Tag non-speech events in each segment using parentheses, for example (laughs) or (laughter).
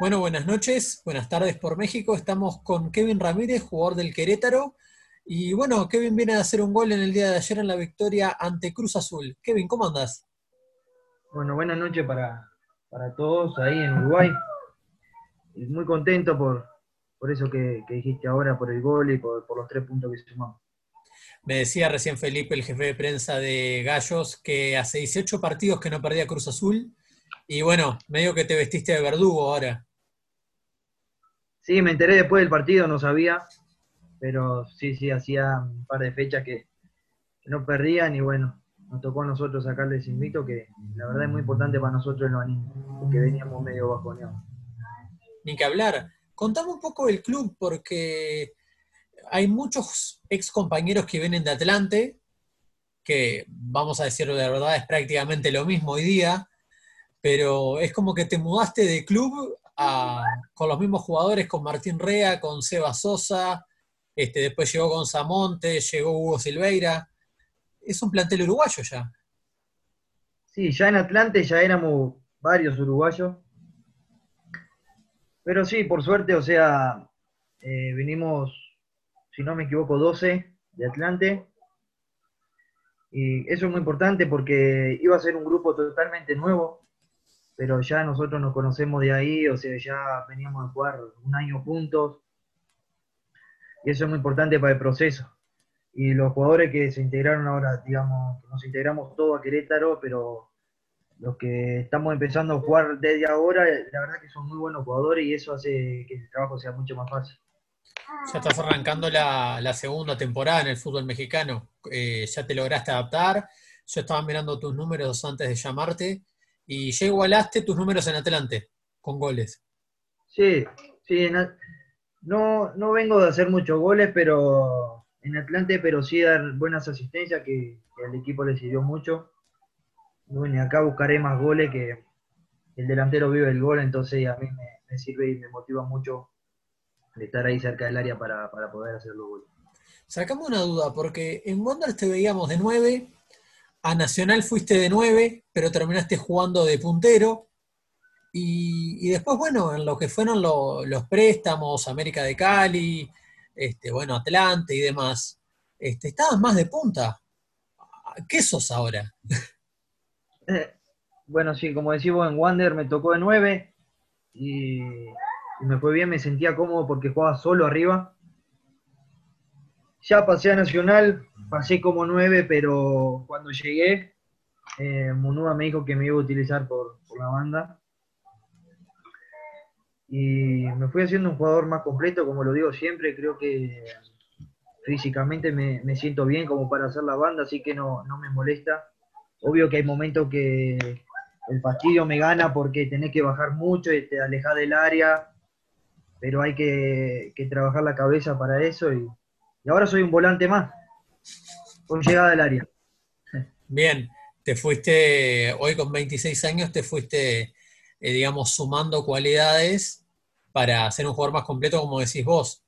Bueno, buenas noches, buenas tardes por México. Estamos con Kevin Ramírez, jugador del Querétaro. Y bueno, Kevin viene a hacer un gol en el día de ayer en la victoria ante Cruz Azul. Kevin, ¿cómo andas? Bueno, buenas noches para, para todos ahí en Uruguay. Y muy contento por, por eso que, que dijiste ahora, por el gol y por, por los tres puntos que sumamos. Me decía recién Felipe, el jefe de prensa de Gallos, que hace 18 partidos que no perdía Cruz Azul. Y bueno, medio que te vestiste de verdugo ahora. Sí, me enteré después del partido, no sabía, pero sí, sí, hacía un par de fechas que, que no perdían y bueno, nos tocó a nosotros sacarles invito, que la verdad es muy importante para nosotros en los anime, porque veníamos medio bajoneados. Ni que hablar. Contame un poco del club, porque hay muchos ex compañeros que vienen de Atlante, que vamos a decirlo de verdad, es prácticamente lo mismo hoy día, pero es como que te mudaste de club con los mismos jugadores, con Martín Rea, con Seba Sosa, este, después llegó Gonzamonte, llegó Hugo Silveira. Es un plantel uruguayo ya. Sí, ya en Atlante ya éramos varios uruguayos. Pero sí, por suerte, o sea, eh, vinimos, si no me equivoco, 12 de Atlante. Y eso es muy importante porque iba a ser un grupo totalmente nuevo, pero ya nosotros nos conocemos de ahí, o sea, ya veníamos a jugar un año juntos. Y eso es muy importante para el proceso. Y los jugadores que se integraron ahora, digamos, nos integramos todos a Querétaro, pero los que estamos empezando a jugar desde ahora, la verdad que son muy buenos jugadores y eso hace que el trabajo sea mucho más fácil. Ya estás arrancando la, segunda temporada en el fútbol mexicano. Eh, ya te lograste adaptar. Yo estaba mirando tus números antes de llamarte y ya igualaste tus números en Atlante con goles. Sí, sí, no, no vengo de hacer muchos goles, pero en Atlante, pero sí dar buenas asistencias que, que al equipo le sirvió mucho. Bueno, y acá buscaré más goles que el delantero vive el gol, entonces a mí me, me sirve y me motiva mucho de estar ahí cerca del área para, para poder hacer los goles. Sacame una duda, porque en Wanderers te veíamos de 9, a Nacional fuiste de 9, pero terminaste jugando de puntero. Y, después, bueno, en lo que fueron lo- los préstamos, América de Cali, este, bueno, Atlante y demás, este, estabas más de punta. ¿Qué sos ahora? (laughs) Bueno, sí, como decimos en Wander me tocó de 9 y, y me fue bien, me sentía cómodo porque jugaba solo arriba. Ya pasé a Nacional, pasé como 9, pero cuando llegué, eh, me dijo que me iba a utilizar por, por la banda. Y me fui haciendo un jugador más completo, como lo digo siempre, creo que físicamente me, me siento bien como para hacer la banda, así que no, no me molesta. Obvio que hay momentos que el fastidio me gana porque tenés que bajar mucho y te alejas del área, pero hay que, que trabajar la cabeza para eso y, y ahora soy un volante más, con llegada al área. Bien, te fuiste, hoy con 26 años, te fuiste, eh, digamos, sumando cualidades para ser un jugador más completo, como decís vos.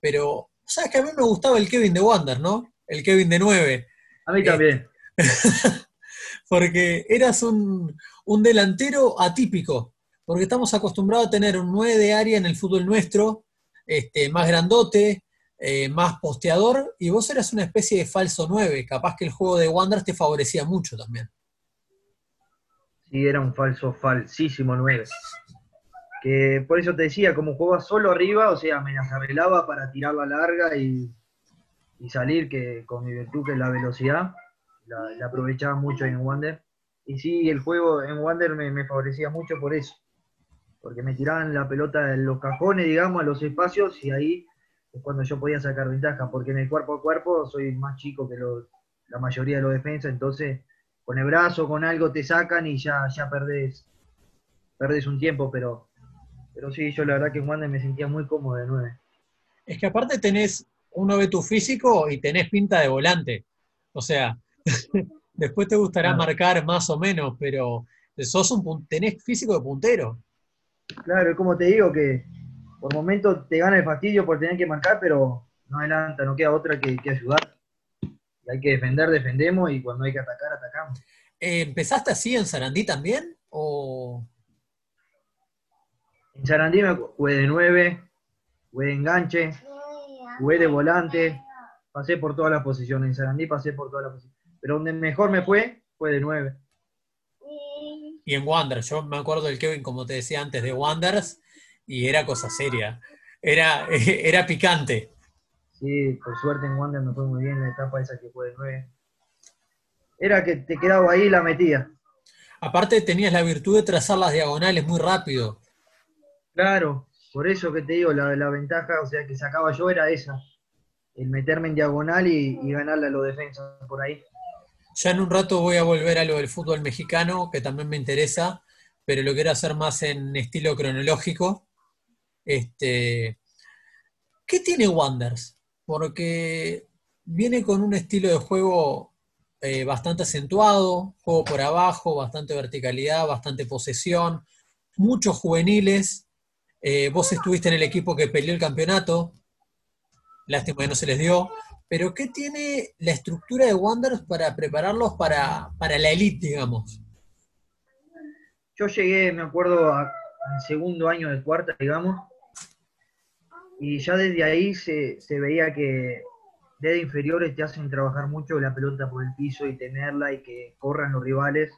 Pero, ¿sabes que a mí me gustaba el Kevin de Wander, ¿no? El Kevin de 9. A mí también. (laughs) Porque eras un, un delantero atípico, porque estamos acostumbrados a tener un 9 de área en el fútbol nuestro, este, más grandote, eh, más posteador, y vos eras una especie de falso 9. Capaz que el juego de Wanderers te favorecía mucho también. Sí, era un falso, falsísimo 9. Que por eso te decía, como jugaba solo arriba, o sea, me las arreglaba para tirar la larga y, y salir, que con mi virtud que es la velocidad, la, aprovechaba mucho en Wander. Y sí, el juego en Wander me, me favorecía mucho por eso. Porque me tiraban la pelota en los cajones, digamos, a los espacios, y ahí cuando yo podía sacar ventaja, porque en el cuerpo a cuerpo soy más chico que los- la mayoría de los defensas, entonces con el brazo, con algo te sacan y ya, ya perdés, perdés un tiempo, pero, pero sí, yo la verdad que en Wander me sentía muy cómodo de nueve. Es que aparte tenés, uno ve tu físico y tenés pinta de volante. O sea, (laughs) después te gustará Claro. marcar más o menos, pero sos un, tenés físico de puntero. Claro, como te digo que por momentos te gana el fastidio por tener que marcar, pero no adelanta, no queda otra que, que ayudar. Y hay que defender, defendemos, y cuando hay que atacar, atacamos. Eh, ¿Empezaste así en Sarandí también? ¿O En Sarandí me jugué de 9, jugué de enganche, jugué de volante, pasé por todas las posiciones. En Sarandí pasé por todas las posiciones. Pero donde mejor me fue, fue de 9. Y en Wanderers, yo me acuerdo del Kevin, como te decía antes, de Wanderers, y era cosa seria. Era, (laughs) era picante. Sí, por suerte en Wanderers me fue muy bien la etapa esa que fue de 9. Era que te quedaba ahí y la metía. Aparte tenías la virtud de trazar las diagonales muy rápido. Claro, por eso que te digo, la, la ventaja, o sea, que sacaba yo era esa. El meterme en diagonal y, y ganarle a los defensas por ahí. Ya en un rato voy a volver a lo del fútbol mexicano, que también me interesa, pero lo quiero hacer más en estilo cronológico. Este, ¿Qué tiene Wonders? Porque viene con un estilo de juego eh, bastante acentuado, juego por abajo, bastante verticalidad, bastante posesión, muchos juveniles. Eh, vos estuviste en el equipo que peleó el campeonato, lástima que no se les dio, pero ¿qué tiene la estructura de Wanderers para prepararlos para, para la elite, digamos? Yo llegué, me acuerdo, al segundo año de cuarta, digamos, y ya desde ahí se, se veía que desde inferiores te hacen trabajar mucho la pelota por el piso y tenerla y que corran los rivales.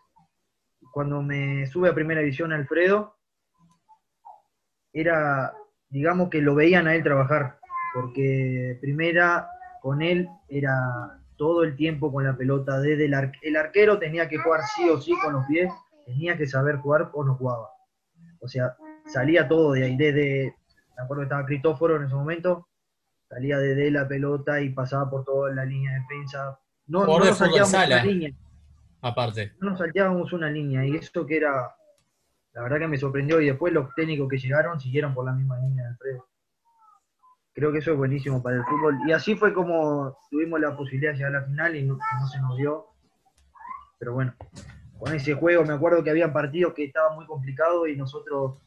Cuando me sube a primera división Alfredo, era, digamos que lo veían a él trabajar, porque primera con él era todo el tiempo con la pelota, desde el, ar- el arquero tenía que jugar sí o sí con los pies, tenía que saber jugar o no jugaba. O sea, salía todo de ahí, desde, me acuerdo que estaba Cristóforo en ese momento, salía desde la pelota y pasaba por toda la línea de defensa. No, no nos salteábamos una línea, Aparte. no nos salteábamos una línea, y eso que era, la verdad que me sorprendió, y después los técnicos que llegaron siguieron por la misma línea de Alfredo. Creo que eso es buenísimo para el fútbol. Y así fue como tuvimos la posibilidad de llegar a la final y no, no se nos dio. Pero bueno, con ese juego me acuerdo que había partidos que estaban muy complicados y nosotros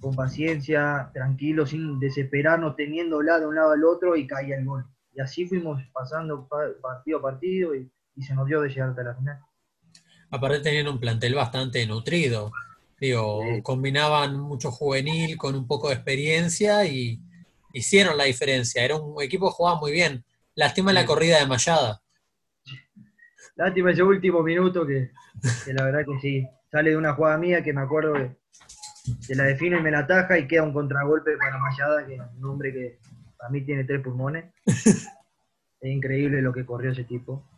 con paciencia, tranquilos, sin desesperarnos, teniéndola de un lado al otro y caía el gol. Y así fuimos pasando pa- partido a partido y, y se nos dio de llegar hasta la final. Aparte tenían un plantel bastante nutrido. Digo, Sí. combinaban mucho juvenil con un poco de experiencia y hicieron la diferencia. Era un equipo que jugaba muy bien. Lástima la corrida de Mayada. Lástima ese último minuto que, que la verdad que sí. Sale de una jugada mía que me acuerdo que, que la define y me la ataja y queda un contragolpe para Mayada, que es un hombre que a mí tiene tres pulmones. (laughs) es increíble lo que corrió ese tipo.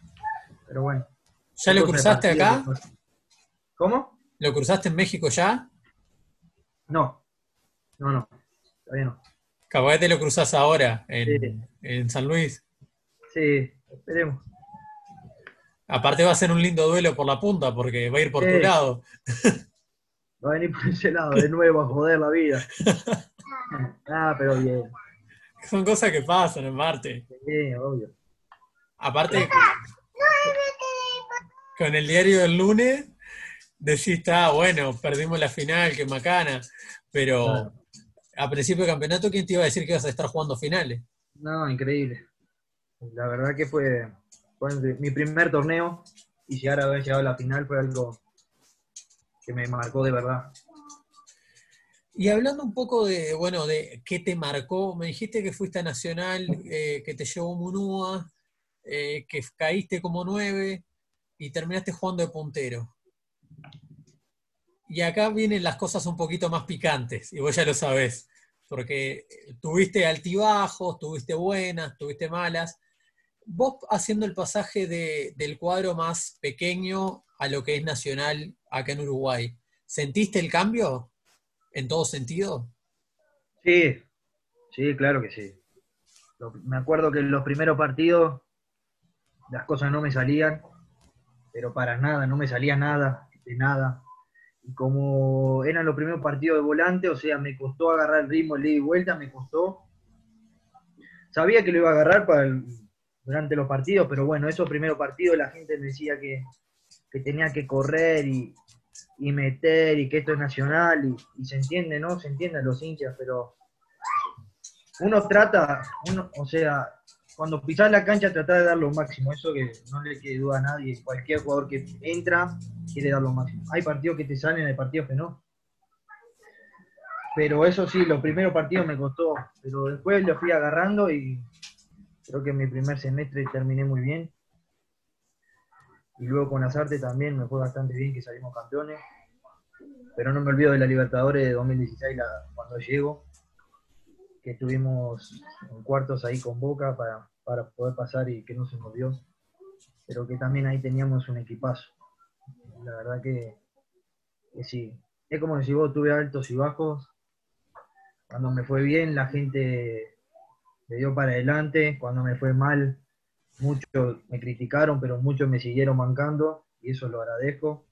Pero bueno. ¿Ya lo cruzaste acá? ¿Cómo? ¿Lo cruzaste en México ya? No. No, no. Todavía no. Capaz te lo cruzás ahora en, Sí. en San Luis. Sí, esperemos. Aparte va a ser un lindo duelo por la punta porque va a ir por tu Sí. lado. (laughs) Va a venir por ese lado de nuevo a joder la vida. (laughs) ah, pero bien. Son cosas que pasan en Marte. Sí, obvio. Aparte, con el diario del lunes, decís, está bueno, perdimos la final, qué macana. Pero Claro. a principio de campeonato, ¿quién te iba a decir que ibas a estar jugando finales? No, increíble. La verdad que fue, fue mi primer torneo y llegar a haber llegado a la final fue algo que me marcó de verdad. Y hablando un poco de, bueno, de qué te marcó, me dijiste que fuiste a Nacional, eh, que te llevó Munúa, eh, que caíste como nueve y terminaste jugando de puntero. Y acá vienen las cosas un poquito más picantes, y vos ya lo sabés, porque tuviste altibajos, tuviste buenas, tuviste malas. Vos haciendo el pasaje de- del cuadro más pequeño a lo que es Nacional acá en Uruguay, ¿sentiste el cambio? ¿En todo sentido? Sí, sí, claro que sí. Me acuerdo que en los primeros partidos las cosas no me salían, pero para nada, no me salía nada, de nada. Y como eran los primeros partidos de volante, o sea, me costó agarrar el ritmo, el ida y vuelta, me costó. Sabía que lo iba a agarrar para durante los partidos, pero bueno, esos primeros partidos la gente me decía que, que tenía que correr y, y meter y que esto es nacional y, se entiende, ¿no? Se entienden los hinchas, pero uno trata, uno, o sea, cuando pisás la cancha trata de dar lo máximo, eso que no le quede duda a nadie, cualquier jugador que entra quiere dar lo máximo. Hay partidos que te salen, hay partidos que no. pero eso sí, los primeros partidos me costó, pero después lo fui agarrando y creo que mi primer semestre terminé muy bien. Y luego con Azarte también me fue bastante bien, que salimos campeones. Pero no me olvido de la Libertadores de 2016 cuando llego, que estuvimos en cuartos ahí con Boca para, para poder pasar y que no se movió. Pero que también ahí teníamos un equipazo. La verdad que, que sí. Es como si vos tuve altos y bajos, cuando me fue bien, la gente me dio para adelante. Cuando me fue mal, muchos me criticaron, pero muchos me siguieron bancando y eso lo agradezco.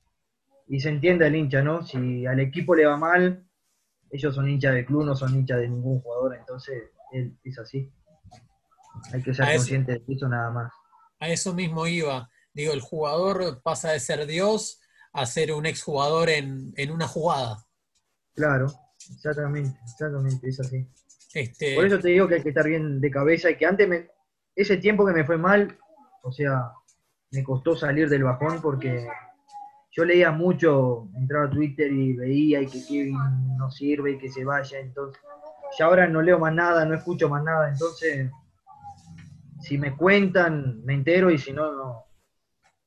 Y se entiende el hincha, ¿no? Si al equipo le va mal, ellos son hinchas del club, no son hinchas de ningún jugador, entonces él es así. Hay que ser consciente de eso nada más. A eso mismo iba. Digo, el jugador pasa de ser Dios a ser un exjugador en, en una jugada. Claro, Exactamente, exactamente, es así. Este... Por eso te digo que hay que estar bien de cabeza y que antes, me, ese tiempo que me fue mal, o sea, me costó salir del bajón porque yo leía mucho, entraba a Twitter y veía y que Kevin no sirve y que se vaya, entonces ya ahora no leo más nada, no escucho más nada, entonces si me cuentan me entero y si no, no,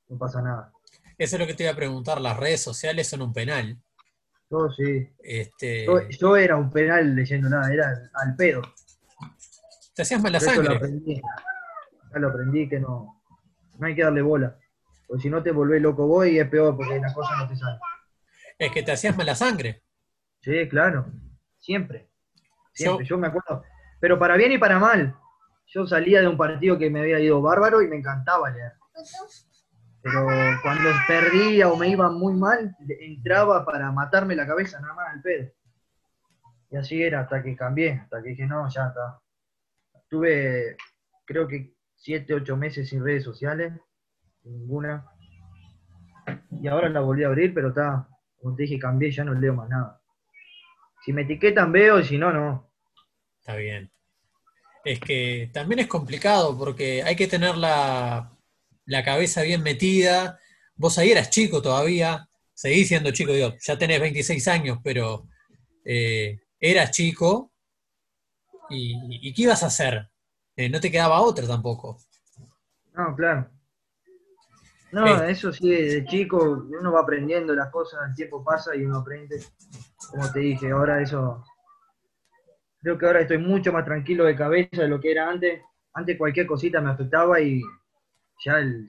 no pasa nada. Eso es lo que te iba a preguntar, las redes sociales son un penal. Yo sí. Este... Yo, era un penal leyendo nada, era al pedo. Te hacías mala sangre. Lo aprendí. Ya lo aprendí que no, no hay que darle bola. Porque si no te volvés loco vos y es peor porque las cosas no te salen. Es que te hacías mala sangre. Sí, claro. Siempre. Siempre. Yo... me acuerdo. Pero para bien y para mal. Yo salía de un partido que me había ido bárbaro y me encantaba leer. Pero cuando perdía o me iba muy mal, entraba para matarme la cabeza nada más al pedo. Y así era hasta que cambié, hasta que dije, no, ya está. Tuve, creo que siete, ocho meses sin redes sociales, ninguna. Y ahora la volví a abrir, pero está, como te dije, cambié, ya no leo más nada. Si me etiquetan veo y si no, no. Está bien. Es que también es complicado porque hay que tener la, la cabeza bien metida. Vos ahí eras chico todavía, seguís siendo chico, digo, ya tenés 26 años, pero eh, eras chico. Y, qué ibas a hacer? Eh, no te quedaba otra tampoco. No, claro. No, eso sí, de chico uno va aprendiendo las cosas, el tiempo pasa y uno aprende. Como te dije, ahora eso. Creo que ahora estoy mucho más tranquilo de cabeza de lo que era antes. Antes cualquier cosita me afectaba y ya el,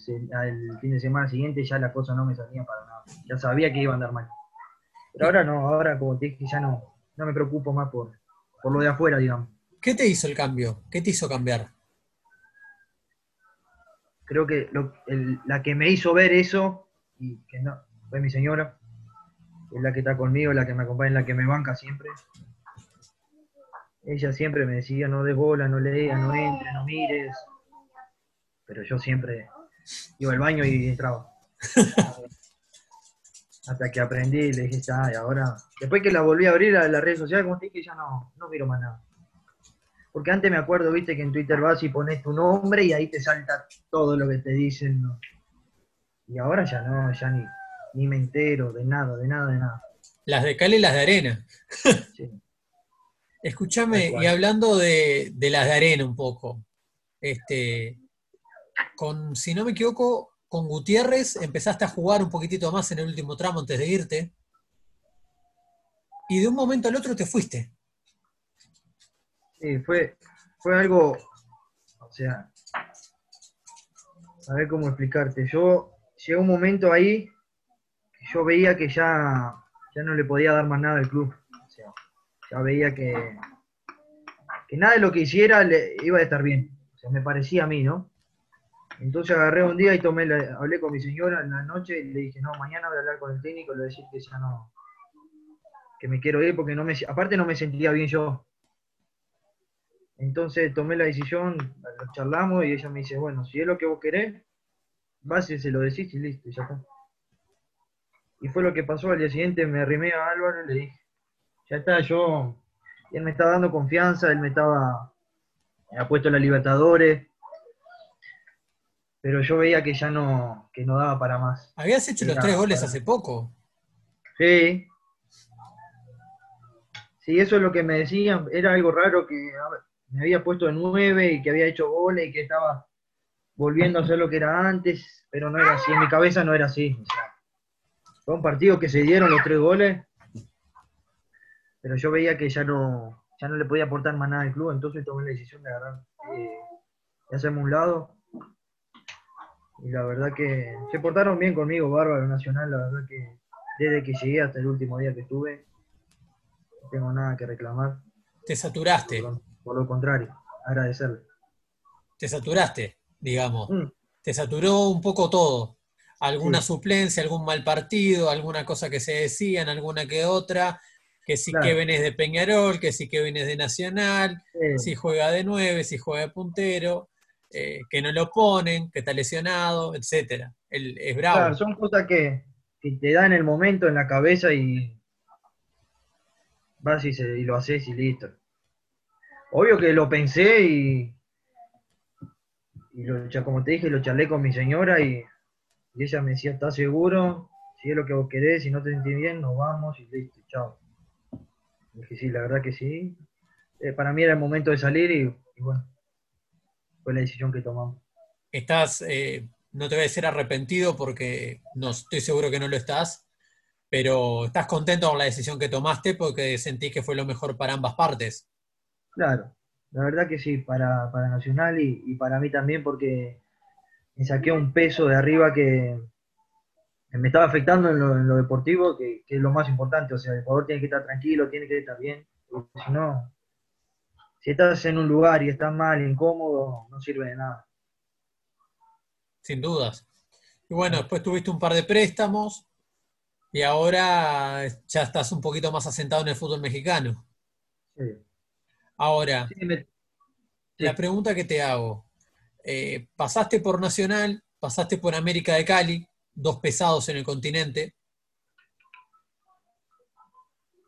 fin de semana siguiente ya la cosa no me salía para nada. Ya sabía que iba a andar mal. Pero ahora no, ahora como te dije, ya no, no me preocupo más por, por lo de afuera, digamos. ¿Qué te hizo el cambio? ¿Qué te hizo cambiar? Creo que la que me hizo ver eso, y que no, fue mi señora, es la que está conmigo, la que me acompaña, la que me banca siempre. Ella siempre me decía, no des bola, no leas, no entres, no mires, pero yo siempre iba al baño y entraba. (laughs) Hasta que aprendí y le dije, ya, y ahora, después que la volví a abrir a las redes sociales, como te dije, ya no, no miro más nada. Porque antes me acuerdo, viste, que en Twitter vas y pones tu nombre y ahí te salta todo lo que te dicen. Y ahora ya no, ya ni, ni me entero de nada, de nada, de nada. Las de cal y las de arena. Sí. (laughs) Escúchame, y hablando de, de, las de arena un poco, este, con, si no me equivoco, con Gutiérrez empezaste a jugar un poquitito más en el último tramo antes de irte. Y de un momento al otro te fuiste. Sí, fue, fue algo, o sea, a ver cómo explicarte. Yo llegó un momento ahí que yo veía que ya, ya no le podía dar más nada al club. O sea, ya veía que, que nada de lo que hiciera le, iba a estar bien. O sea, me parecía a mí, ¿no? Entonces agarré un día y tomé hablé con mi señora en la noche y le dije, no, mañana voy a hablar con el técnico le voy a decir que ya no, que me quiero ir porque no me, aparte no me sentía bien yo. Entonces tomé la decisión, lo charlamos y ella me dice, bueno, si es lo que vos querés, vas y se lo decís y listo, y ya está. Y fue lo que pasó, al día siguiente me arrimé a Álvaro y le dije, ya está, yo, él me estaba dando confianza, él me estaba, me ha puesto la Libertadores, pero yo veía que ya no, que no daba para más. Habías hecho los tres goles hace poco. Sí. Sí, eso es lo que me decían. Era algo raro que me había puesto de nueve y que había hecho goles y que estaba volviendo a hacer lo que era antes, pero no era así. En mi cabeza no era así. fue un partido que se dieron los tres goles, pero yo veía que ya no, ya no le podía aportar más nada al club, entonces tomé la decisión de agarrar, eh, de hacerme un lado. Y la verdad que se portaron bien conmigo, Bárbaro Nacional, la verdad que desde que llegué hasta el último día que estuve, no tengo nada que reclamar. Te saturaste. Por, lo contrario, agradecerle. Te saturaste, digamos. Mm. Te saturó un poco todo. Alguna suplencia, algún mal partido, alguna cosa que se decían, alguna que otra que si Kevin es de Peñarol, que si Kevin es de Nacional, si juega de nueve, si juega de puntero, eh, que no lo ponen, que está lesionado, etcétera. es bravo. Claro, son cosas que, te dan el momento en la cabeza y vas y, lo haces y listo. Obvio que lo pensé y, y como te dije, lo charlé con mi señora y, y ella me decía, ¿estás seguro? Si es lo que vos querés, si no te sentís bien, nos vamos y listo, chao. Dije, sí, la verdad que sí. Eh, para mí era el momento de salir y, bueno, fue la decisión que tomamos. Estás, eh, no te voy a decir arrepentido porque no estoy seguro que no lo estás, pero estás contento con la decisión que tomaste porque sentís que fue lo mejor para ambas partes. Claro, la verdad que sí, para, Nacional y, para mí también porque me saqué un peso de arriba que, me estaba afectando en lo, deportivo, que, es lo más importante. O sea, el jugador tiene que estar tranquilo, tiene que estar bien. Si no, si estás en un lugar y estás mal, incómodo, no sirve de nada. Sin dudas. Y bueno, después tuviste un par de préstamos y ahora ya estás un poquito más asentado en el fútbol mexicano. Sí. Ahora, la pregunta que te hago, eh, pasaste por Nacional, pasaste por América de Cali, dos pesados en el continente.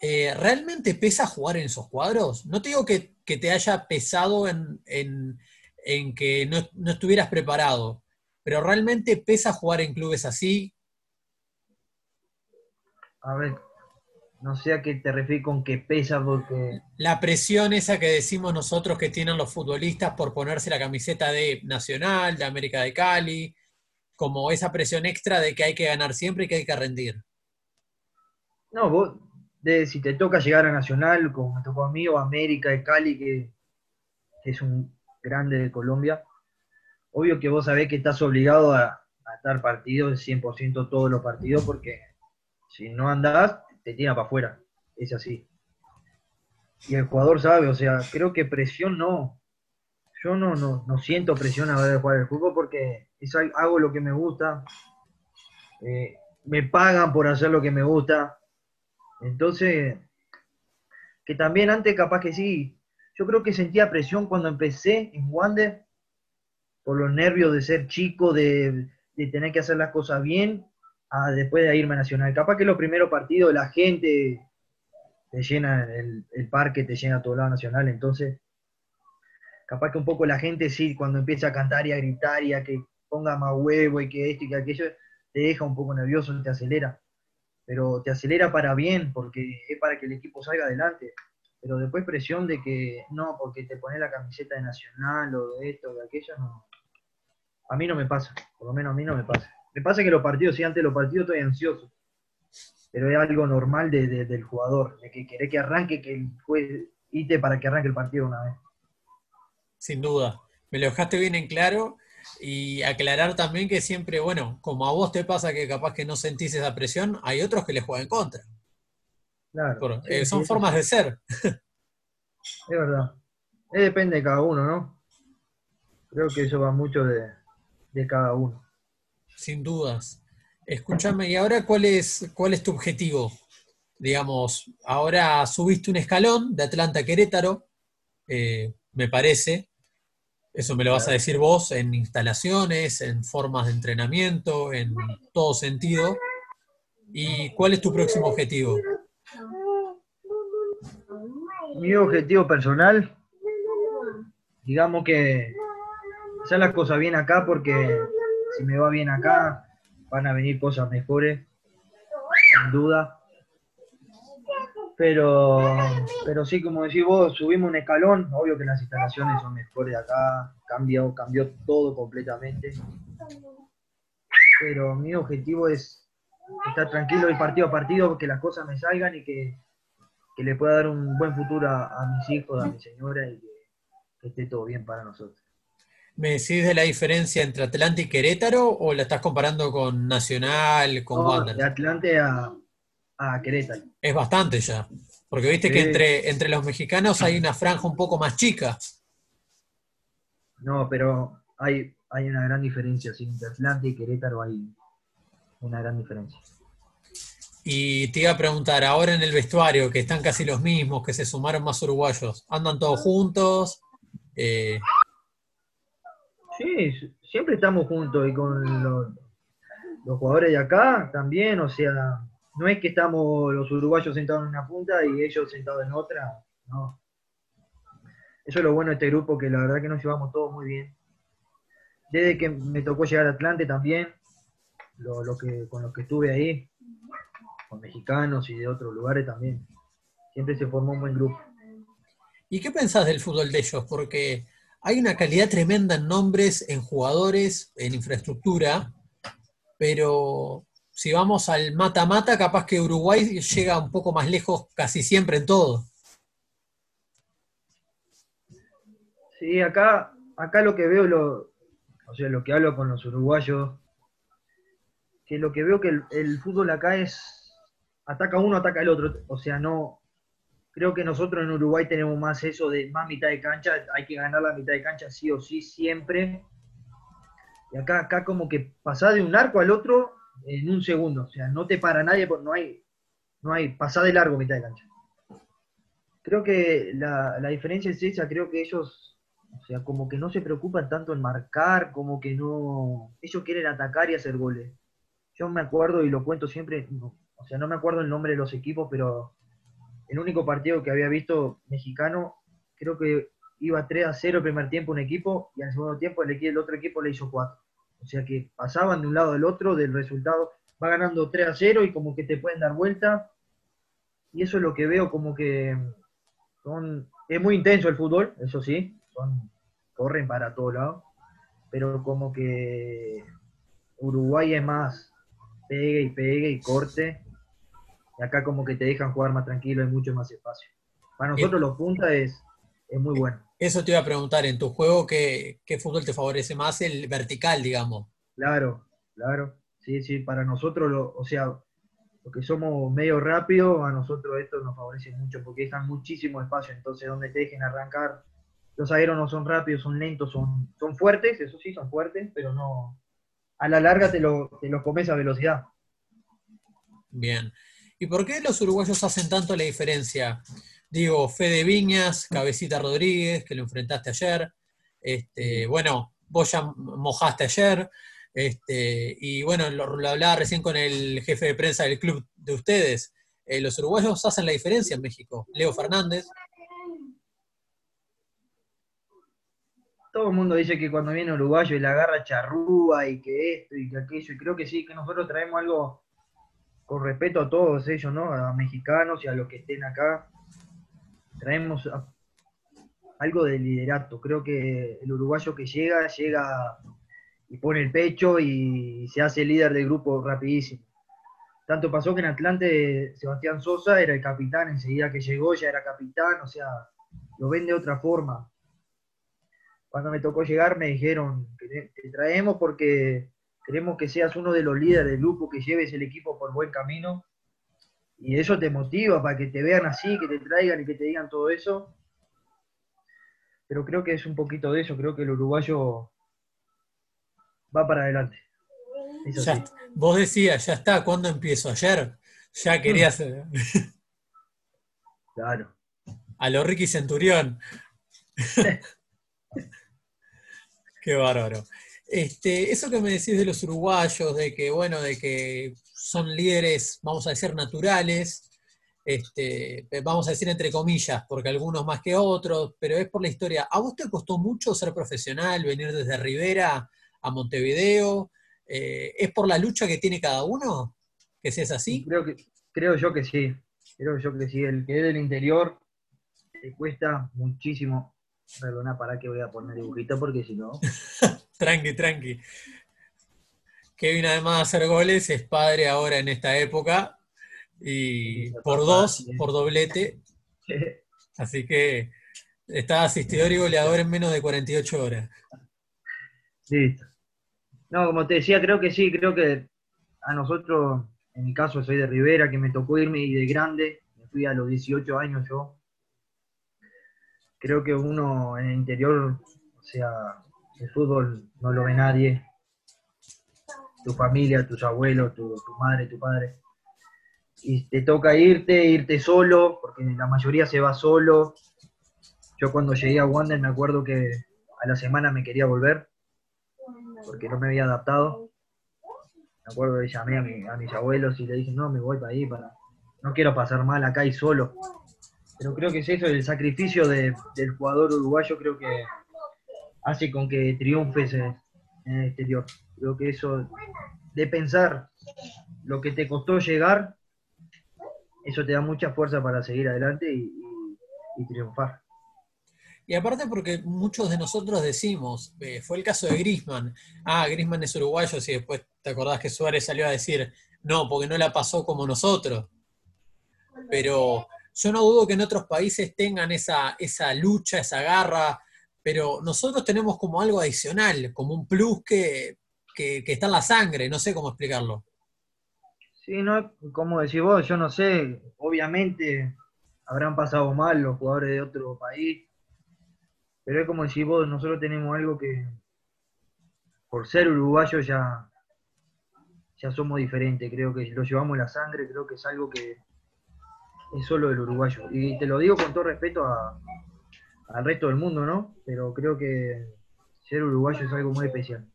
Eh, ¿Realmente pesa jugar en esos cuadros? No te digo que, te haya pesado en, que no, estuvieras preparado, pero ¿realmente pesa jugar en clubes así? A ver, no sé a qué te refieres con que pesa porque... La presión esa que decimos nosotros que tienen los futbolistas por ponerse la camiseta de Nacional, de América de Cali, como esa presión extra de que hay que ganar siempre y que hay que rendir. No, vos, de, si te toca llegar a Nacional, como me tocó a mí, o a América de Cali, que, es un grande de Colombia, obvio que vos sabés que estás obligado a, a estar partido, 100% todos los partidos, porque si no andás, te tira para afuera. Es así. Y el jugador sabe, o sea, creo que presión no. Yo no, no, no siento presión a hora de jugar el fútbol porque hago lo que me gusta, eh, me pagan por hacer lo que me gusta. Entonces, que también antes capaz que sí, yo creo que sentía presión cuando empecé en Wander, por los nervios de ser chico, de, tener que hacer las cosas bien, a después de irme a Nacional. Capaz que los primeros partidos la gente te llena el, parque, te llena todo lado Nacional, entonces capaz que un poco la gente sí, cuando empieza a cantar y a gritar y a que ponga más huevo y que esto y que aquello, te deja un poco nervioso, te acelera. Pero te acelera para bien, porque es para que el equipo salga adelante. Pero después presión de que no, porque te pones la camiseta de Nacional o de esto o de aquello, no. A mí no me pasa, por lo menos a mí no me pasa. Me pasa que los partidos, sí, antes de los partidos estoy ansioso. Pero es algo normal del jugador, de que querés que arranque, que el juez ite para que arranque el partido una vez. Sin duda. Me lo dejaste bien en claro y aclarar también que siempre, bueno, como a vos te pasa que capaz que no sentís esa presión, hay otros que les juegan contra. Claro. Eh, son formas de ser. Es verdad. depende de cada uno, ¿no? Creo que eso va mucho de, de cada uno. Sin dudas. Escúchame, ¿y ahora cuál es, cuál es tu objetivo? Digamos, ahora subiste un escalón de Atlanta a Querétaro, eh, me parece. Eso me lo vas a decir vos en instalaciones, en formas de entrenamiento, en todo sentido. ¿Y cuál es tu próximo objetivo? Mi objetivo personal, digamos que hacer las cosas bien acá porque si me va bien acá van a venir cosas mejores, sin duda. Pero, pero sí, como decís vos, subimos un escalón, obvio que las instalaciones son mejores acá, cambió, cambió todo completamente. Pero mi objetivo es estar tranquilo de partido a partido, que las cosas me salgan y que, le pueda dar un buen futuro a, mis hijos, a mi señora y que, esté todo bien para nosotros. ¿Me decís de la diferencia entre Atlante y Querétaro o la estás comparando con Nacional, con no, De Atlante a, a Querétaro. Es bastante ya. Porque viste que entre, entre los mexicanos hay una franja un poco más chica. No, pero hay, hay una gran diferencia. entre Atlante y Querétaro hay una gran diferencia. Y te iba a preguntar, ahora en el vestuario, que están casi los mismos, que se sumaron más uruguayos, ¿andan todos juntos? Eh... Sí, siempre estamos juntos y con los, jugadores de acá también, o sea, no es que estamos los uruguayos sentados en una punta y ellos sentados en otra, no. Eso es lo bueno de este grupo, que la verdad que nos llevamos todos muy bien. Desde que me tocó llegar a Atlante también, lo, que, con los que estuve ahí, con mexicanos y de otros lugares también, siempre se formó un buen grupo. ¿Y qué pensás del fútbol de ellos? Porque hay una calidad tremenda en nombres, en jugadores, en infraestructura, pero si vamos al mata-mata, capaz que Uruguay llega un poco más lejos casi siempre en todo. Sí, acá, acá lo que veo, lo, o sea, lo que hablo con los uruguayos, que lo que veo que el, fútbol acá es ataca uno, ataca el otro. O sea, no. Creo que nosotros en Uruguay tenemos más eso de más mitad de cancha, hay que ganar la mitad de cancha sí o sí, siempre. Y acá, acá como que pasar de un arco al otro en un segundo. O sea, no te para nadie no hay, no hay pasada de largo mitad de cancha. Creo que la, diferencia es esa, creo que ellos, o sea, como que no se preocupan tanto en marcar, como que no, ellos quieren atacar y hacer goles. Yo me acuerdo y lo cuento siempre, o sea, no me acuerdo el nombre de los equipos, pero el único partido que había visto mexicano, creo que iba 3 a 0 el primer tiempo un equipo y al segundo tiempo el, otro equipo le hizo 4. O sea que pasaban de un lado al otro del resultado. Va ganando 3 a 0 y como que te pueden dar vuelta. Y eso es lo que veo como que son, es muy intenso el fútbol, eso sí, son, corren para todos lados. Pero como que Uruguay es más pegue y pegue y corte. Y acá como que te dejan jugar más tranquilo, hay mucho más espacio. Para nosotros los puntas es, es muy bueno. Eso te iba a preguntar, en tu juego, ¿qué, fútbol te favorece más? El vertical, digamos. Claro, claro. Sí, sí, para nosotros, o sea, los que somos medio rápidos, a nosotros esto nos favorece mucho porque dejan muchísimo espacio. Entonces, donde te dejen arrancar, los aeros no son rápidos, son lentos, son, son fuertes, eso sí, son fuertes, pero no. A la larga te, lo, te los comes a velocidad. Bien. ¿Y por qué los uruguayos hacen tanto la diferencia? Digo, Fede Viñas, Cabecita Rodríguez, que lo enfrentaste ayer. Este, bueno, vos ya mojaste ayer. Este, y bueno, lo, hablaba recién con el jefe de prensa del club de ustedes. Eh, los uruguayos hacen la diferencia en México. Leo Fernández. Todo el mundo dice que cuando viene uruguayo y la agarra charrúa y que esto y que aquello, y creo que sí, que nosotros traemos algo con respeto a todos ellos, ¿no? A mexicanos y a los que estén acá traemos algo de liderato. Creo que el uruguayo que llega, llega y pone el pecho y se hace líder del grupo rapidísimo. Tanto pasó que en Atlante Sebastián Sosa era el capitán, enseguida que llegó ya era capitán, o sea, lo ven de otra forma. Cuando me tocó llegar me dijeron que te traemos porque queremos que seas uno de los líderes del grupo, que lleves el equipo por buen camino y eso te motiva para que te vean así, que te traigan y que te digan todo eso. Pero creo que es un poquito de eso, creo que el uruguayo va para adelante. vos decías, ya está, ¿cuándo empiezo? Ayer ya querías... claro. A lo Ricky Centurión. (laughs) Qué bárbaro. Este, eso que me decís de los uruguayos, de que, bueno, de que son líderes, vamos a decir, naturales, este, vamos a decir entre comillas, porque algunos más que otros, pero es por la historia. ¿A vos te costó mucho ser profesional, venir desde Rivera a Montevideo? Eh, ¿Es por la lucha que tiene cada uno? ¿Que seas así? Creo, que, creo yo que sí. Creo yo que sí, el que es del interior te cuesta muchísimo. Perdona, para que voy a poner dibujito porque si no. (laughs) tranqui, tranqui. Kevin, además de hacer goles, es padre ahora en esta época y por dos, por doblete. (laughs) Así que está asistidor y goleador en menos de 48 horas. Listo. No, como te decía, creo que sí, creo que a nosotros, en mi caso soy de Rivera, que me tocó irme y de grande, me fui a los 18 años yo. Creo que uno en el interior, o sea, el fútbol no lo ve nadie. Tu familia, tus abuelos, tu, madre, tu padre. Y te toca irte, irte solo, porque la mayoría se va solo. Yo cuando llegué a Wander me acuerdo que a la semana me quería volver porque no me había adaptado. Me acuerdo que llamé a, mis abuelos y le dije, no, me voy para ahí, para... no quiero pasar mal acá y solo. Pero creo que es eso, el sacrificio del jugador uruguayo creo que hace con que triunfes en, el exterior. Creo que eso de pensar lo que te costó llegar, eso te da mucha fuerza para seguir adelante y triunfar. Y aparte porque muchos de nosotros decimos, eh, fue el caso de Grisman, ah, Grisman es uruguayo, si después te acordás que Suárez salió a decir, no, porque no la pasó como nosotros. Pero yo no dudo que en otros países tengan esa, esa lucha, esa garra, pero nosotros tenemos como algo adicional, como un plus que, que, está en la sangre, no sé cómo explicarlo. Sí, no, como decís vos, yo no sé, obviamente habrán pasado mal los jugadores de otro país, pero es como decir vos, nosotros tenemos algo que, por ser uruguayos ya, ya somos diferentes, creo que lo llevamos en la sangre, creo que es algo que es solo del uruguayo. Y te lo digo con todo respeto al resto del mundo, ¿no? Pero creo que ser uruguayo es algo muy especial.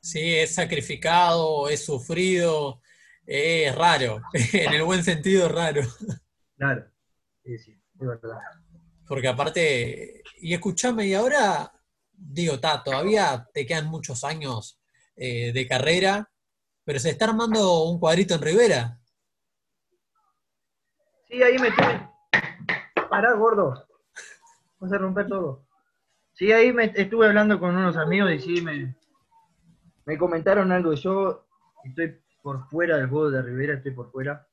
Sí, es sacrificado, es sufrido, es raro, (laughs) en el buen sentido es raro. Claro, sí, sí, es verdad. Porque aparte, y escúchame, y ahora, digo, está, todavía te quedan muchos años eh, de carrera, pero se está armando un cuadrito en Rivera. Sí, ahí me estuve. Pará, gordo. Vas a romper todo. Sí, ahí me estuve hablando con unos amigos y sí, me, me comentaron algo. Yo estoy por fuera del juego de Rivera, estoy por fuera.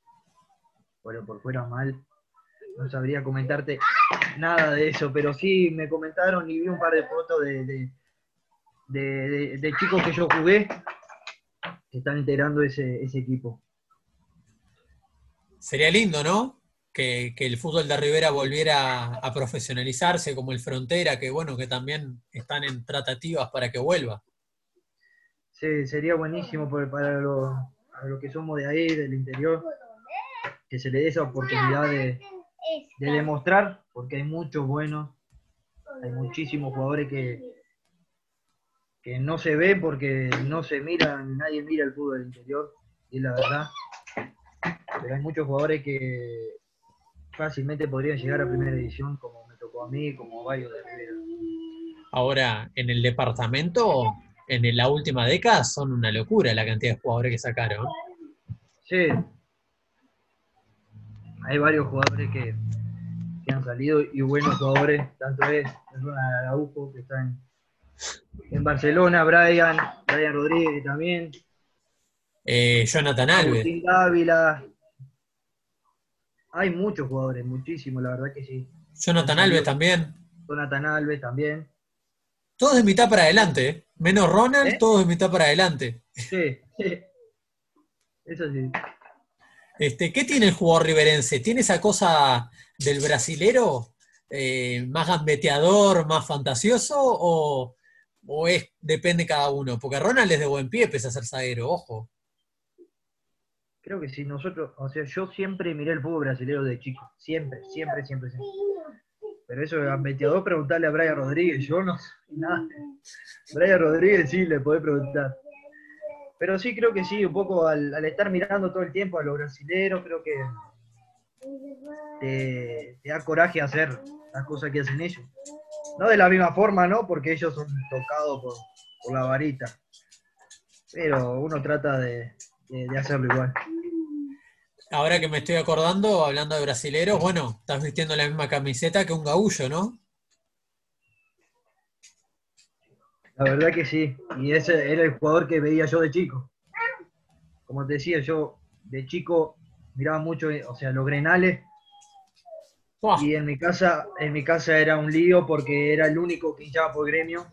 Bueno, por fuera mal no sabría comentarte nada de eso, pero sí me comentaron y vi un par de fotos de, de, chicos que yo jugué que están integrando ese, equipo. Sería lindo, ¿no? Que, el fútbol de Rivera volviera a profesionalizarse como el Frontera, que bueno, que también están en tratativas para que vuelva. Sí, sería buenísimo para los lo que somos de ahí, del interior, que se le dé esa oportunidad de, de demostrar, porque hay muchos buenos, hay muchísimos jugadores que, que no se ven porque no se miran, nadie mira el fútbol del interior, y la verdad. Pero hay muchos jugadores que fácilmente podrían llegar a primera división, como me tocó a mí, como varios de Rivera. Ahora, en el departamento, en la última década, son una locura la cantidad de jugadores que sacaron. Sí, hay varios jugadores que, han salido y buenos jugadores, tanto es Araujo que está en, Barcelona, Brian, Brian Rodríguez también. Eh, Jonathan Alves. Dávila. Hay muchos jugadores, muchísimos, la verdad que sí. Jonathan Alves también. Jonathan Alves también. Todos de mitad para adelante, ¿eh? menos Ronald, ¿Eh? todos de mitad para adelante. Sí, sí. Eso sí. Este, ¿Qué tiene el jugador riverense? ¿Tiene esa cosa del brasilero? Eh, ¿Más gambeteador, más fantasioso? ¿O, es, depende cada uno? Porque Ronald es de buen pie, pese a ser zaguero, ojo. Creo que sí, nosotros, o sea, yo siempre miré el fútbol brasileño de chico. Siempre, siempre, siempre, siempre. Pero eso de gambeteador, preguntarle a Brian Rodríguez, yo no sé nada. Brian Rodríguez sí le podés preguntar. Pero sí creo que sí, un poco al, estar mirando todo el tiempo a los brasileros, creo que te, da coraje hacer las cosas que hacen ellos. No de la misma forma, ¿no? Porque ellos son tocados por, la varita. Pero uno trata de, hacerlo igual. Ahora que me estoy acordando, hablando de brasileros, bueno, estás vistiendo la misma camiseta que un gaullo, ¿no? La verdad que sí. Y ese era el jugador que veía yo de chico. Como te decía, yo de chico miraba mucho, o sea, los grenales. Y en mi casa, en mi casa era un lío porque era el único que hinchaba por gremio.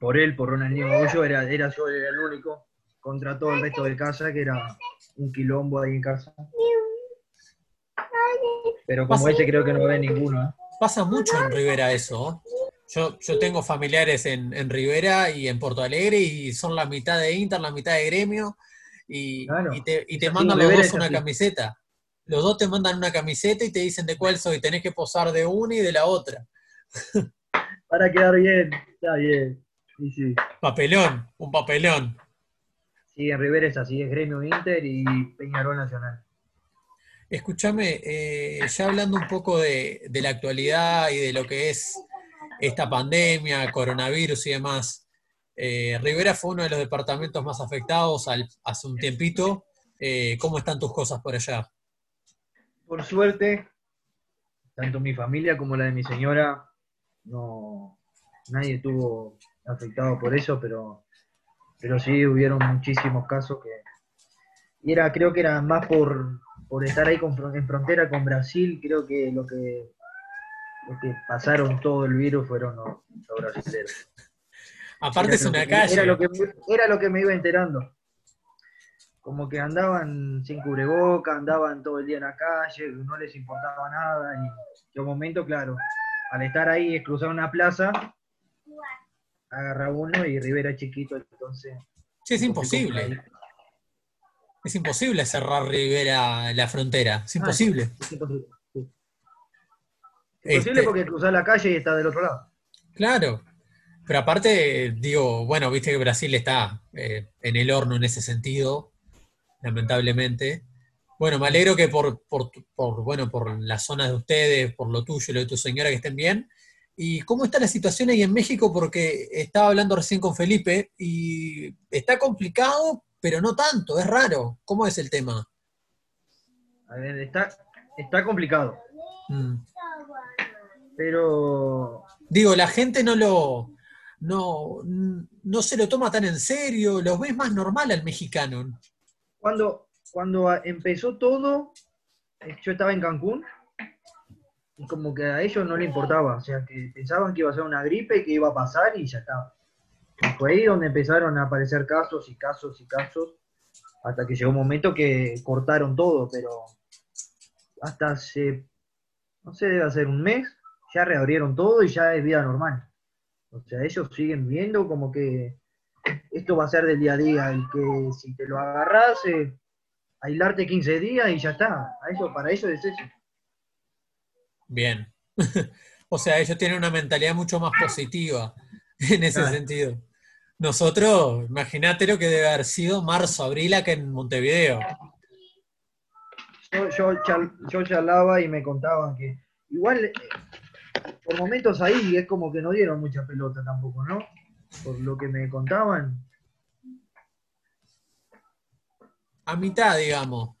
Por él, por Ronaldinho Gaullo, era, era yo era el único. Contra todo el resto de casa, que era un quilombo ahí en casa. Pero como ese creo que no ve ninguno. ¿eh? Pasa mucho en Rivera eso. Yo, yo tengo familiares en, en, Rivera y en Porto Alegre y son la mitad de Inter, la mitad de Gremio y, y te, y te mandan los dos una camiseta. Los dos te mandan una camiseta y te dicen de cuál soy. Tenés que posar de una y de la otra. Para quedar bien, está bien. Sí, sí. Papelón, un papelón. Sí, en Rivera es así, es Gremio Inter y Peñarol Nacional. Escúchame, eh, ya hablando un poco de, de, la actualidad y de lo que es esta pandemia, coronavirus y demás, eh, Rivera fue uno de los departamentos más afectados hace un tiempito. Eh, ¿Cómo están tus cosas por allá? Por suerte, tanto mi familia como la de mi señora, no, nadie estuvo afectado por eso, pero pero sí hubieron muchísimos casos que... Y era, creo que era más por, por estar ahí en frontera con Brasil, creo que lo que, lo que pasaron todo el virus fueron los, brasileños. Aparte es una calle. Era lo, que, era lo que me iba enterando. Como que andaban sin cubreboca, andaban todo el día en la calle, no les importaba nada. Y de un momento, claro, al estar ahí, cruzar una plaza, agarra uno y Rivera chiquito, entonces. Sí, es imposible. Es imposible cerrar Rivera la frontera. Es ah, imposible. es imposible. Imposible este porque cruzar la calle y está del otro lado. Claro. Pero aparte, digo, bueno, viste que Brasil está eh, en el horno en ese sentido, lamentablemente. Bueno, me alegro que por, por, por, bueno, por las zonas de ustedes, por lo tuyo y lo de tu señora que estén bien. ¿Y cómo está la situación ahí en México? Porque estaba hablando recién con Felipe y está complicado, pero no tanto, es raro. ¿Cómo es el tema? A ver, está, está complicado. Mm. Pero. Digo, la gente no lo. No, no se lo toma tan en serio, lo ves más normal al mexicano. Cuando, cuando empezó todo, yo estaba en Cancún como que a ellos no le importaba, o sea, que pensaban que iba a ser una gripe, que iba a pasar y ya estaba. Y fue ahí donde empezaron a aparecer casos y casos y casos, hasta que llegó un momento que cortaron todo, pero hasta hace, no sé, debe ser un mes, ya reabrieron todo y ya es vida normal. O sea, ellos siguen viendo como que esto va a ser del día a día y que si te lo agarras, eh, aislarte 15 días y ya está. A eso, para eso es eso. Bien. (laughs) o sea, ellos tienen una mentalidad mucho más positiva (laughs) en ese sentido. Nosotros, imagínate lo que debe haber sido marzo, abril acá en Montevideo. Yo, yo, charlaba y me contaban que igual eh, por momentos ahí es como que no dieron mucha pelota tampoco, ¿no? Por lo que me contaban. A mitad, digamos,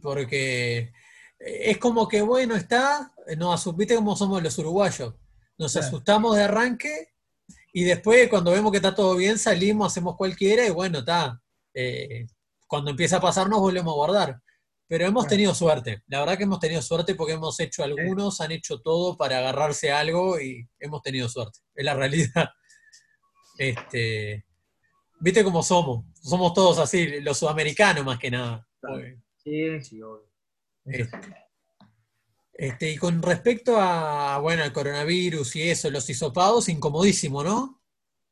porque es como que, bueno, está, no viste cómo somos los uruguayos. Nos asustamos de arranque y después cuando vemos que está todo bien salimos, hacemos cualquiera y bueno, está. Eh, cuando empieza a pasar nos volvemos a guardar. Pero hemos tenido suerte, la verdad que hemos tenido suerte porque hemos hecho algunos, han hecho todo para agarrarse a algo y hemos tenido suerte, es la realidad. (laughs) Este, Viste cómo somos, somos todos así, los sudamericanos más que nada. Sí, sí, obvio. Este, y con respecto a, bueno, al coronavirus y eso, los hisopados, incomodísimo, ¿no?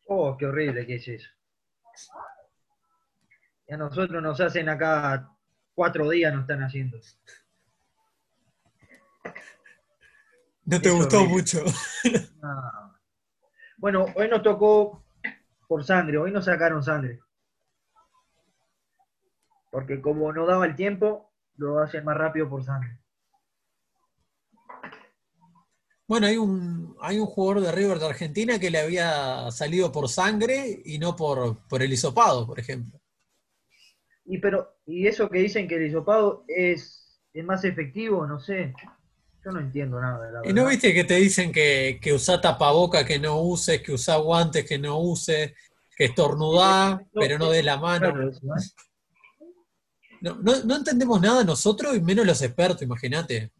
Oh, qué horrible que es eso. Y a nosotros nos hacen acá cuatro días, nos están haciendo. No te gustó mucho. (laughs) Bueno, hoy nos tocó por sangre, hoy nos sacaron sangre. Porque como no daba el tiempo, lo hacen más rápido por sangre. Bueno, hay un, hay un jugador de River de Argentina que le había salido por sangre y no por, por el hisopado, por ejemplo. Y pero, y eso que dicen que el hisopado es, es más efectivo, no sé. Yo no entiendo nada. La ¿Y no viste que te dicen que, que usa tapaboca que no uses, que usa guantes que no uses, que estornudá, pero no de la mano? No, no, no entendemos nada nosotros y menos los expertos, imagínate.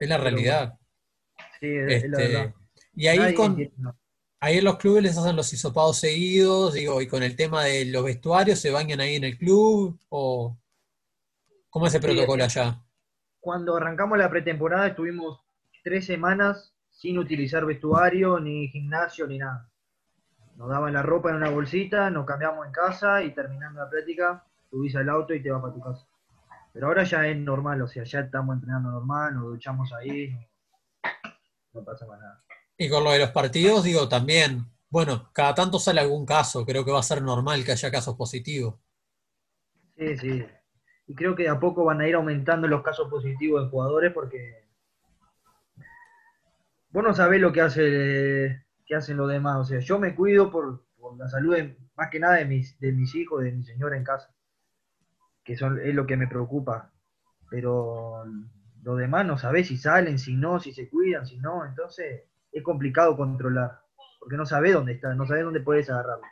Es la realidad. Sí, es, la Este, verdad. y ahí Nadie con, ahí en los clubes les hacen los hisopados seguidos, digo, y con el tema de los vestuarios, ¿se bañan ahí en el club? ¿O cómo es el Sí, protocolo allá? Cuando arrancamos la pretemporada estuvimos tres semanas sin utilizar vestuario, ni gimnasio, ni nada. Nos daban la ropa en una bolsita, nos cambiamos en casa y terminando la práctica, subís al auto y te vas para tu casa. Pero ahora ya es normal, o sea, ya estamos entrenando normal, nos duchamos ahí, no, pasa más nada. Y con lo de los partidos, digo, también, bueno, cada tanto sale algún caso, creo que va a ser normal que haya casos positivos. Sí, sí. Y creo que de a poco van a ir aumentando los casos positivos de jugadores porque vos no sabés lo que hace que hacen los demás. O sea, yo me cuido por, por la salud de- más que nada de mis, de mis hijos, de mi señora en casa, que son, es lo que me preocupa. Pero los demás no sabés si salen, si no, si se cuidan, si no. Entonces es complicado controlar, porque no sabés dónde está, no sabés dónde puedes agarrarlo.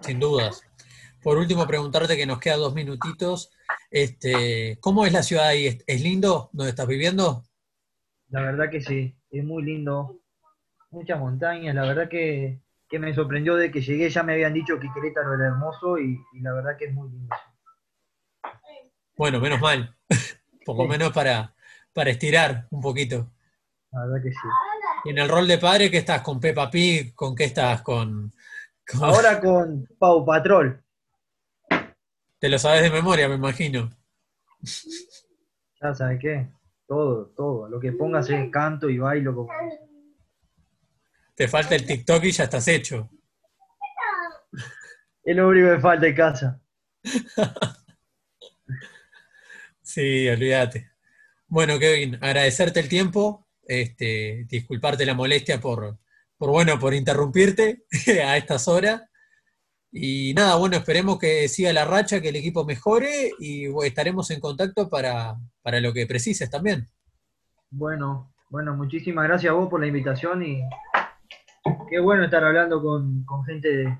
Sin dudas. Por último, preguntarte que nos queda dos minutitos. Este, ¿cómo es la ciudad ahí? ¿Es, es lindo donde estás viviendo? La verdad que sí, es muy lindo. Muchas montañas, la verdad que, que me sorprendió de que llegué, ya me habían dicho que Querétaro era hermoso y, y la verdad que es muy lindo. Bueno, menos mal. (laughs) Por lo Sí. menos para, para estirar un poquito. La verdad que sí. Y en el rol de padre, ¿qué estás? ¿Con Peppa Pig? ¿Con qué estás? ¿Con, con- (laughs) Ahora con Pau Patrol, Te lo sabes de memoria, me imagino. ya sabes qué, todo, todo. Lo que pongas es canto y bailo como... Te falta el TikTok y ya estás hecho. (laughs) Es lo único que falta en casa. (laughs) Sí, olvídate. Bueno, Kevin, agradecerte el tiempo, este, disculparte la molestia por, por, bueno, por interrumpirte (laughs) a estas horas. Y nada, bueno, esperemos que siga la racha, que el equipo mejore y estaremos en contacto para, para lo que precises también. Bueno, bueno, muchísimas gracias a vos por la invitación y qué bueno estar hablando con, con gente de-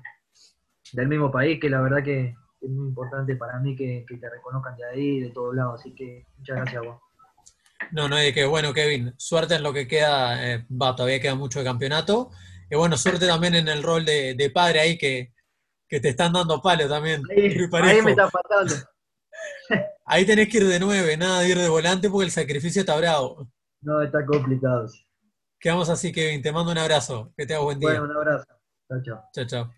del mismo país, que la verdad que es muy importante para mí que, que te reconozcan de ahí, de todos lados, así que muchas gracias vos. No, no de que, bueno, Kevin, suerte en lo que queda, eh, va, todavía queda mucho de campeonato. Y bueno, suerte también en el rol de, de padre ahí que, que te están dando palo también. Ahí, me está faltando. Ahí tenés que ir de nueve, nada de ir de volante porque el sacrificio está bravo. No, está complicado. Quedamos así, Kevin. Te mando un abrazo. Que tengas buen día. Bueno, un abrazo. Chao, chao. Chao, chao.